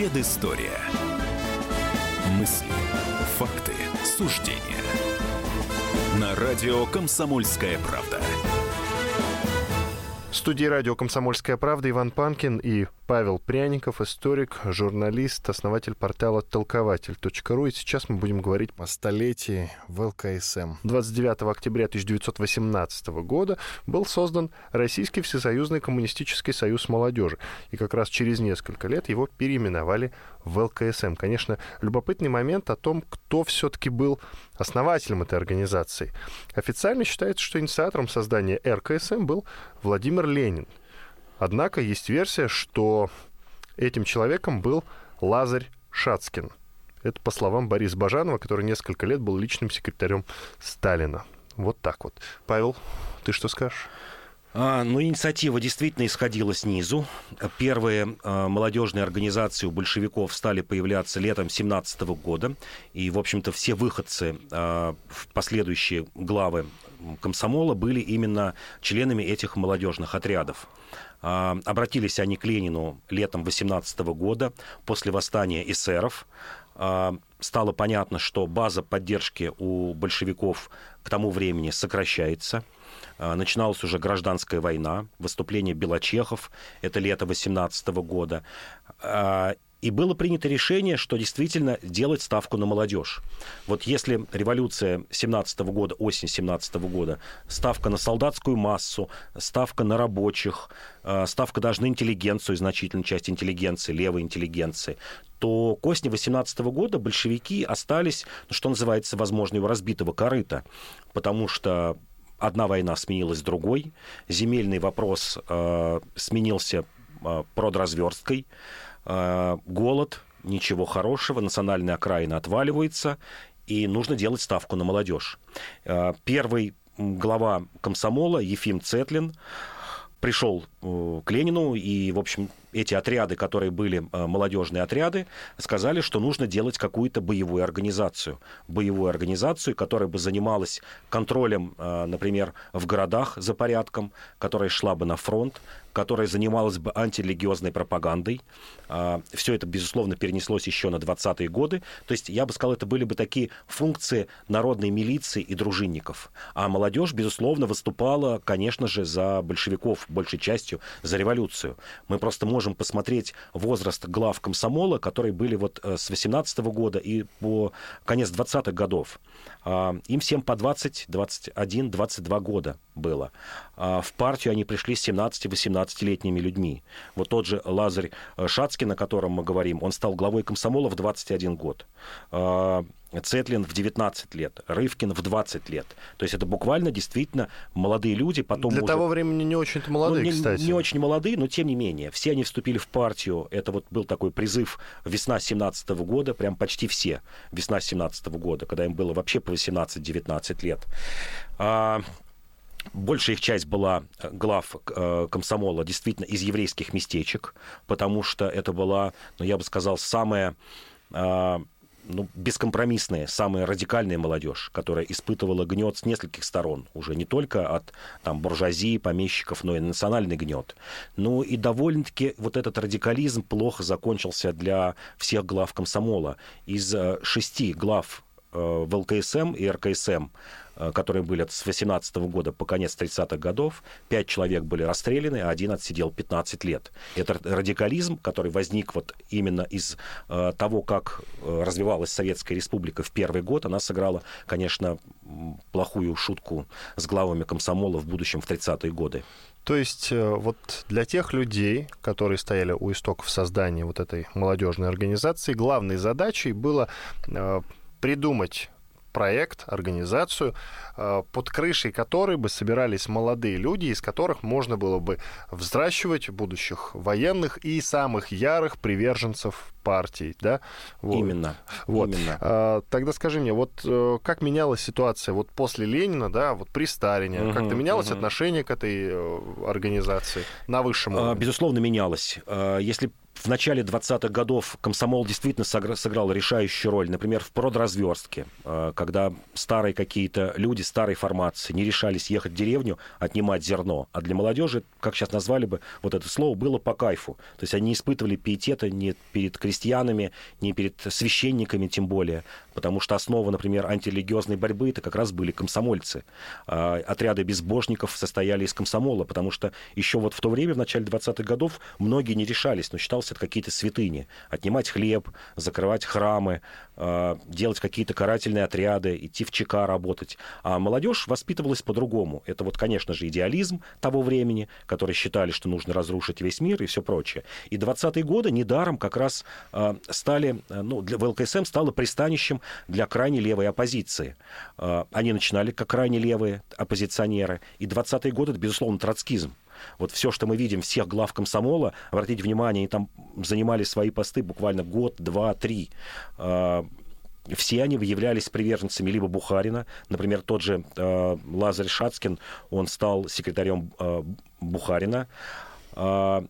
Предыстория. Мысли, факты, суждения. На радио «Комсомольская правда». Студии радио «Комсомольская правда» Иван Панкин и Павел Пряников, историк, журналист, основатель портала толкователь.ру. И сейчас мы будем говорить о столетии в ЛКСМ. 29 октября 1918 года был создан Российский Всесоюзный Коммунистический Союз Молодежи. И как раз через несколько лет его переименовали в ЛКСМ. Конечно, любопытный момент о том, кто все-таки был основателем этой организации. Официально считается, что инициатором создания РКСМ был Владимир Ленин – Однако есть версия, что этим человеком был Лазарь Шацкин. Это по словам Бориса Бажанова, который несколько лет был личным секретарем Сталина. Вот так вот. Павел, ты что скажешь? А, ну, инициатива действительно исходила снизу. Первые а, молодежные организации у большевиков стали появляться летом 17 года. И, в общем-то, все выходцы а, в последующие главы комсомола были именно членами этих молодежных отрядов. А, обратились они к Ленину летом 18 года после восстания эсеров. А, стало понятно, что база поддержки у большевиков к тому времени сокращается. А, начиналась уже гражданская война, выступление белочехов, это лето 18 года. И было принято решение, что действительно делать ставку на молодежь. Вот если революция 17 года, осень 17 года, ставка на солдатскую массу, ставка на рабочих, э, ставка даже на интеллигенцию, значительную часть интеллигенции, левой интеллигенции, то к осени 18 года большевики остались, ну, что называется, возможно, у разбитого корыта, потому что одна война сменилась другой, земельный вопрос э, сменился э, продразверсткой, голод, ничего хорошего, национальная окраина отваливается, и нужно делать ставку на молодежь. Э, первый глава комсомола Ефим Цетлин пришел э, к Ленину, и, в общем, эти отряды, которые были молодежные отряды, сказали, что нужно делать какую-то боевую организацию. Боевую организацию, которая бы занималась контролем, например, в городах за порядком, которая шла бы на фронт, которая занималась бы антирелигиозной пропагандой. А, Все это, безусловно, перенеслось еще на 20-е годы. То есть, я бы сказал, это были бы такие функции народной милиции и дружинников. А молодежь, безусловно, выступала, конечно же, за большевиков, большей частью за революцию. Мы просто можем посмотреть возраст глав комсомола, которые были вот э, с 18 -го года и по конец 20-х годов. А, им всем по 20, 21, 22 года было. А в партию они пришли с 17-18-летними людьми. Вот тот же Лазарь э, Шацкин, о котором мы говорим, он стал главой комсомола в 21 год. Цетлин в 19 лет, Рывкин в 20 лет. То есть это буквально действительно молодые люди. Потом Для уже... того времени не очень-то молодые, ну, не, кстати. Не очень молодые, но тем не менее. Все они вступили в партию. Это вот был такой призыв весна 17 -го года, прям почти все весна 17 -го года, когда им было вообще по 18-19 лет. А, Большая их часть была э, глав э, комсомола действительно из еврейских местечек, потому что это была, ну, я бы сказал, самая а, ну, бескомпромиссная, самая радикальная молодежь, которая испытывала гнет с нескольких сторон, уже не только от там, буржуазии, помещиков, но и национальный гнет. Ну и довольно-таки вот этот радикализм плохо закончился для всех глав комсомола. Из э, шести глав в ЛКСМ и РКСМ Э, которые были с 18 года по конец 30-х годов, пять человек были расстреляны, а один отсидел 15 лет. Это радикализм, который возник вот именно из э, того, как э, развивалась Советская Республика в первый год, она сыграла, конечно, плохую шутку с главами комсомола в будущем в 30-е годы. То есть вот для тех людей, которые стояли у истоков создания вот этой молодежной организации, главной задачей было придумать проект, организацию, э, под крышей которой бы собирались молодые люди, из которых можно было бы взращивать будущих военных и самых ярых приверженцев партий, да? Вот. Именно. Вот. Именно. А, тогда скажи мне, вот э, как менялась ситуация вот после Ленина, да, вот при Сталине, угу, как-то менялось угу. отношение к этой э, организации на высшем а, уровне? Безусловно, менялось. А, если в начале 20-х годов комсомол действительно сыграл решающую роль. Например, в продразверстке, э, когда старые какие-то люди, старой формации не решались ехать в деревню, отнимать зерно. А для молодежи, как сейчас назвали бы, вот это слово было по кайфу. То есть они не испытывали пиетета ни перед крестьянами, ни перед священниками тем более. Потому что основа, например, антирелигиозной борьбы это как раз были комсомольцы. А, отряды безбожников состояли из комсомола, потому что еще вот в то время, в начале 20-х годов, многие не решались, но считалось это какие-то святыни. Отнимать хлеб, закрывать храмы, а, делать какие-то карательные отряды, идти в ЧК работать. А молодежь воспитывалась по-другому. Это вот, конечно же, идеализм того времени, который считали, что нужно разрушить весь мир и все прочее. И 20-е годы недаром как раз э, стали, ну, для ВЛКСМ стало пристанищем для крайне левой оппозиции. Э, они начинали как крайне левые оппозиционеры. И 20-е годы, это, безусловно, троцкизм. Вот все, что мы видим, всех глав комсомола, обратите внимание, они там занимали свои посты буквально год, два, три. А, все они являлись приверженцами либо Бухарина, например, тот же э, Лазарь Шацкин, он стал секретарем э, Бухарина,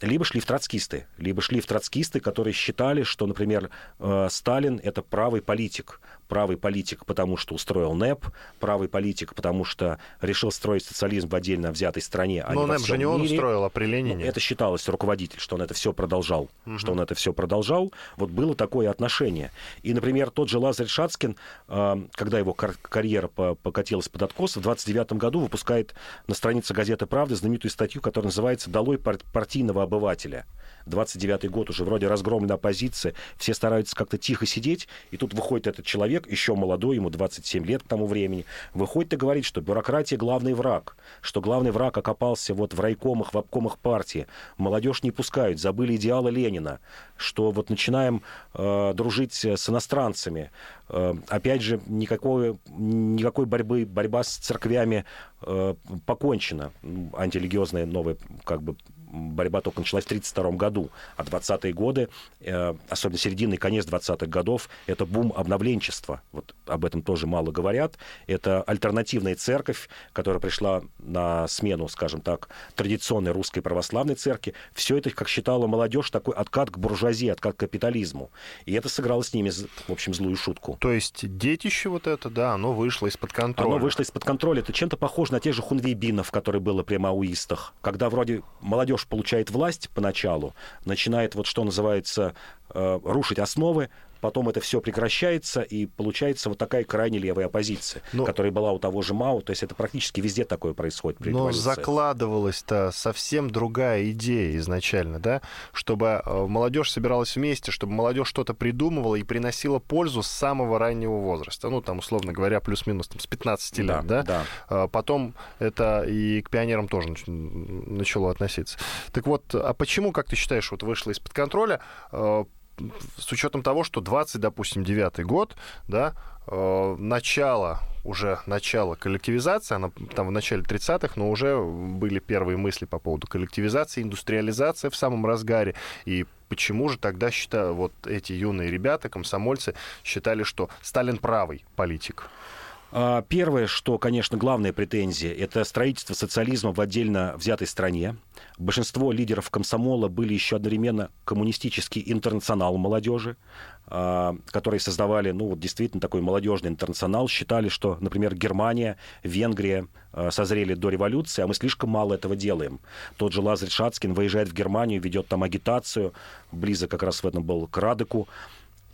либо шли в троцкисты, либо шли в троцкисты, которые считали, что, например, Сталин это правый политик, правый политик, потому что устроил НЭП, правый политик, потому что решил строить социализм в отдельно взятой стране, а Но не НЭП же не он мире. устроил, а при Ленине. Ну, это считалось руководитель, что он это все продолжал, угу. что он это все продолжал. Вот было такое отношение. И, например, тот же Лазарь Шацкин, а, когда его карьера покатилась под откос, в 29 году выпускает на странице газеты «Правда» знаменитую статью, которая называется «Долой партийного обывателя». 29 год уже вроде разгромлена оппозиция, все стараются как-то тихо сидеть, и тут выходит этот человек, еще молодой, ему 27 лет к тому времени, выходит и говорит, что бюрократия главный враг, что главный враг окопался вот в райкомах, в обкомах партии, молодежь не пускают, забыли идеалы Ленина, что вот начинаем э, дружить с иностранцами, э, опять же, никакой, никакой борьбы, борьба с церквями э, покончена, антирелигиозная новая как бы борьба только началась в 1932 году, а 20-е годы, э, особенно середина и конец 20-х годов, это бум обновленчества. Вот об этом тоже мало говорят. Это альтернативная церковь, которая пришла на смену, скажем так, традиционной русской православной церкви. Все это, как считала молодежь, такой откат к буржуазии, откат к капитализму. И это сыграло с ними, в общем, злую шутку. То есть детище вот это, да, оно вышло из-под контроля. Оно вышло из-под контроля. Это чем-то похоже на тех же хунвейбинов, которые было при маоистах, когда вроде молодежь получает власть поначалу, начинает вот что называется э, рушить основы, потом это все прекращается, и получается вот такая крайне левая оппозиция, но, которая была у того же Мао. То есть это практически везде такое происходит. При но закладывалась-то совсем другая идея изначально, да, чтобы э, молодежь собиралась вместе, чтобы молодежь что-то придумывала и приносила пользу с самого раннего возраста. Ну, там, условно говоря, плюс-минус там, с 15 лет, да? да? да. А потом это и к пионерам тоже начало относиться. Так вот, а почему, как ты считаешь, вот вышло из-под контроля? С учетом того, что 20, допустим, 9 год, да, э, начало, уже начало коллективизации, она там в начале 30-х, но уже были первые мысли по поводу коллективизации, индустриализации в самом разгаре, и почему же тогда считаю, вот эти юные ребята, комсомольцы, считали, что Сталин правый политик? А, первое, что, конечно, главная претензия, это строительство социализма в отдельно взятой стране. Большинство лидеров комсомола были еще одновременно коммунистический интернационал молодежи, а, которые создавали, ну, вот действительно такой молодежный интернационал, считали, что, например, Германия, Венгрия а, созрели до революции, а мы слишком мало этого делаем. Тот же Лазарь Шацкин выезжает в Германию, ведет там агитацию, близок как раз в этом был к Радеку,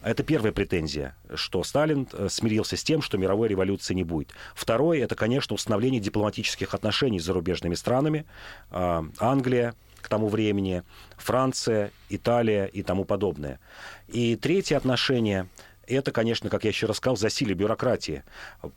это первая претензия, что Сталин э, смирился с тем, что мировой революции не будет. Второе, это, конечно, установление дипломатических отношений с зарубежными странами. А, Англия к тому времени, Франция, Италия и тому подобное. И третье отношение, это, конечно, как я еще рассказал, засилие бюрократии,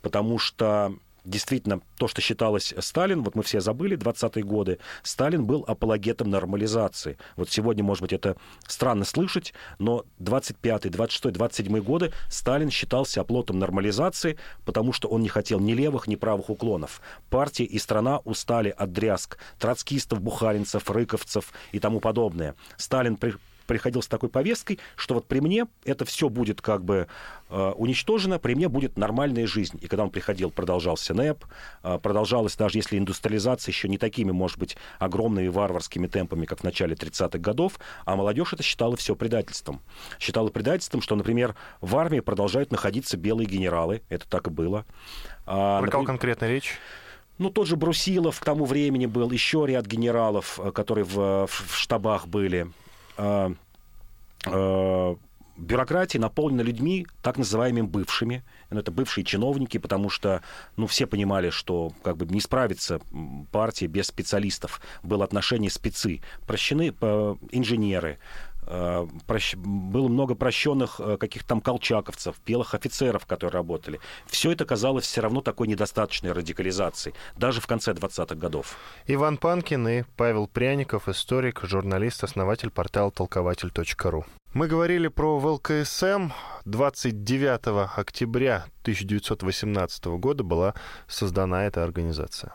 потому что действительно то, что считалось Сталин, вот мы все забыли 20-е годы, Сталин был апологетом нормализации. Вот сегодня, может быть, это странно слышать, но 25-й, 26-й, 27-й годы Сталин считался оплотом нормализации, потому что он не хотел ни левых, ни правых уклонов. Партия и страна устали от дрязг троцкистов, бухаринцев, рыковцев и тому подобное. Сталин при приходил с такой повесткой, что вот при мне это все будет как бы э, уничтожено, при мне будет нормальная жизнь. И когда он приходил, продолжался НЭП, э, продолжалась даже если индустриализация еще не такими, может быть, огромными варварскими темпами, как в начале 30-х годов, а молодежь это считала все предательством. Считала предательством, что, например, в армии продолжают находиться белые генералы, это так и было. А, Про кого конкретно речь? Ну, тот же Брусилов к тому времени был, еще ряд генералов, э, которые в, в штабах были. А, а, бюрократия наполнена людьми, так называемыми бывшими. Ну, это бывшие чиновники, потому что ну, все понимали, что как бы не справится партия без специалистов. Было отношение спецы. Прощены э, инженеры, Э, было много прощенных э, каких-то там колчаковцев, белых офицеров, которые работали. Все это казалось все равно такой недостаточной радикализацией, даже в конце 20-х годов. Иван Панкин и Павел Пряников, историк, журналист, основатель портала толкователь.ру. Мы говорили про ВЛКСМ. 29 октября 1918 года была создана эта организация.